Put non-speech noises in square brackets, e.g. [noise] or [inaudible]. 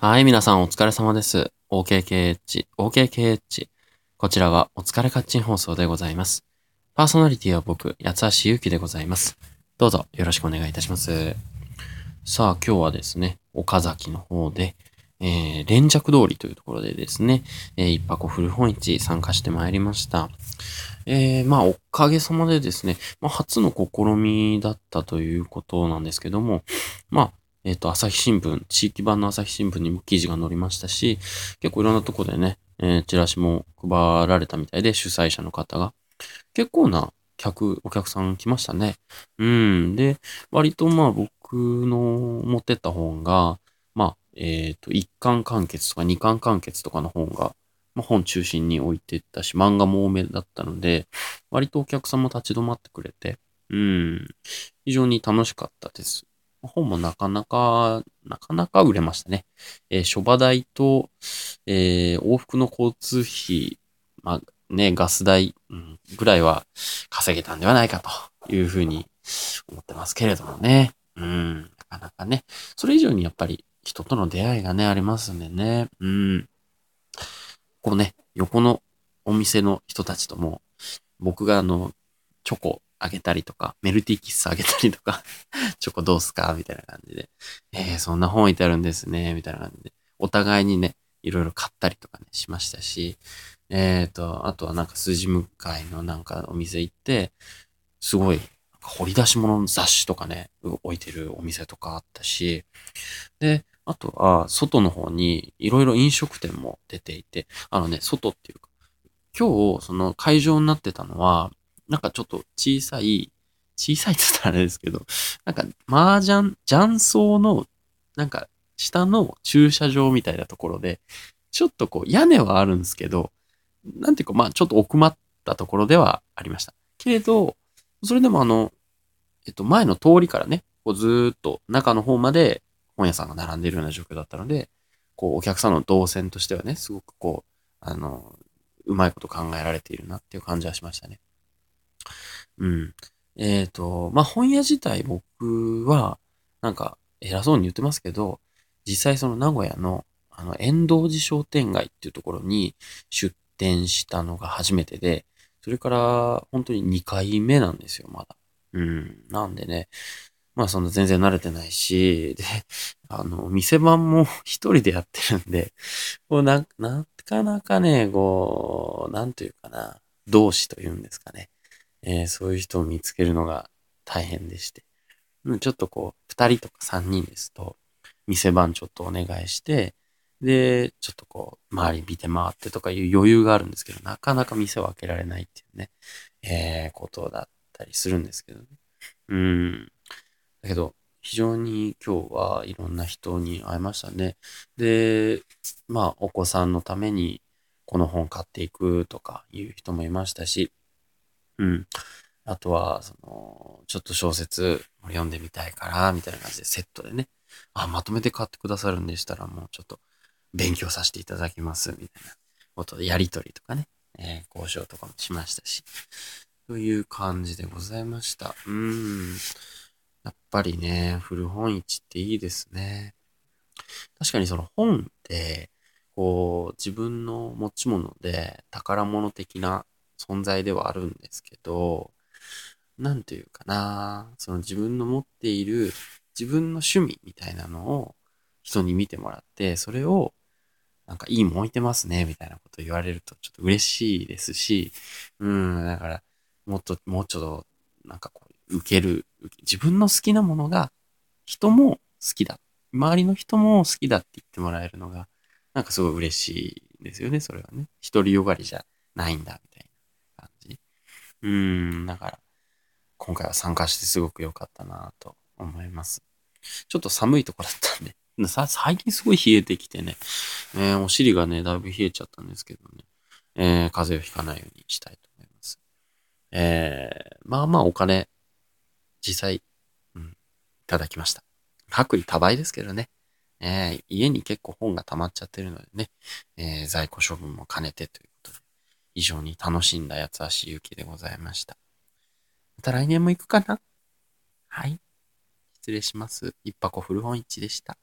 はい、皆さんお疲れ様です。OKKH、OKKH。こちらはお疲れカッチン放送でございます。パーソナリティは僕、八橋ゆうきでございます。どうぞよろしくお願いいたします。さあ、今日はですね、岡崎の方で、えー、連着通りというところでですね、えー、一箱古本市参加してまいりました。えー、まあ、おかげさまでですね、まあ、初の試みだったということなんですけども、まあ、えっ、ー、と、朝日新聞、地域版の朝日新聞にも記事が載りましたし、結構いろんなとこでね、えー、チラシも配られたみたいで、主催者の方が。結構な客、お客さん来ましたね。うん。で、割とまあ僕の持ってった本が、まあ、えっ、ー、と、一巻完結とか二巻完結とかの本が、まあ、本中心に置いてったし、漫画も多めだったので、割とお客さんも立ち止まってくれて、うん、非常に楽しかったです。本もなかなか、なかなか売れましたね。えー、諸場代と、えー、往復の交通費、まあね、ガス代、うん、ぐらいは稼げたんではないかというふうに思ってますけれどもね。うん、なかなかね。それ以上にやっぱり人との出会いがね、ありますんでね。うん。こうね、横のお店の人たちとも、僕があの、チョコあげたりとか、メルティーキッスあげたりとか [laughs] チョコどうすかみたいな感じで。えー、そんな本置いてあるんですね。みたいな感じで。お互いにね、いろいろ買ったりとかね、しましたし、えっ、ー、と、あとはなんか筋向かいのなんかお店行って、すごい、掘り出し物の雑誌とかね、置いてるお店とかあったし、で、あとは、外の方にいろいろ飲食店も出ていて、あのね、外っていうか、今日、その会場になってたのは、なんかちょっと小さい、小さいって言ったらあれですけど、なんか麻雀、雀荘の、なんか下の駐車場みたいなところで、ちょっとこう屋根はあるんですけど、なんていうかまあちょっと奥まったところではありました。けれど、それでもあの、えっと前の通りからね、こうずーっと中の方まで本屋さんが並んでいるような状況だったので、こうお客さんの動線としてはね、すごくこう、あの、うまいこと考えられているなっていう感じはしましたね。うん。えっ、ー、と、まあ、本屋自体僕は、なんか、偉そうに言ってますけど、実際その名古屋の、あの、遠道寺商店街っていうところに出店したのが初めてで、それから本当に2回目なんですよ、まだ。うん。なんでね、まあそんな全然慣れてないし、で、あの、店番も [laughs] 一人でやってるんで、こうな、なかなかね、こう、なんというかな、同志というんですかね。えー、そういう人を見つけるのが大変でして。ちょっとこう、二人とか三人ですと、店番ちょっとお願いして、で、ちょっとこう、周り見て回ってとかいう余裕があるんですけど、なかなか店を開けられないっていうね、えー、ことだったりするんですけどね。うん。だけど、非常に今日はいろんな人に会いましたね。で、まあ、お子さんのためにこの本買っていくとかいう人もいましたし、うん。あとは、その、ちょっと小説読んでみたいから、みたいな感じでセットでね、あ、まとめて買ってくださるんでしたら、もうちょっと勉強させていただきます、みたいなことで、やりとりとかね、えー、交渉とかもしましたし、という感じでございました。うん。やっぱりね、古本市っていいですね。確かにその本って、こう、自分の持ち物で宝物的な存在ではあるんですけど、なんていうかな、その自分の持っている自分の趣味みたいなのを人に見てもらって、それをなんかいいもん置いてますね、みたいなこと言われるとちょっと嬉しいですし、うん、だからもっと、もうちょっとなんかこう、受ける、自分の好きなものが人も好きだ。周りの人も好きだって言ってもらえるのが、なんかすごい嬉しいですよね、それはね。独りよがりじゃないんだ、みたいなうん、だから、今回は参加してすごく良かったなと思います。ちょっと寒いとこだったんで、[laughs] 最近すごい冷えてきてね、えー、お尻がね、だいぶ冷えちゃったんですけどね、えー、風邪をひかないようにしたいと思います。えー、まあまあお金、実際、うん、いただきました。薄利多売ですけどね、えー、家に結構本が溜まっちゃってるのでね、え、在庫処分も兼ねてという以上、に楽しんだ八橋ゆきでございました。また来年も行くかな？はい。失礼します。一箱古本市でした。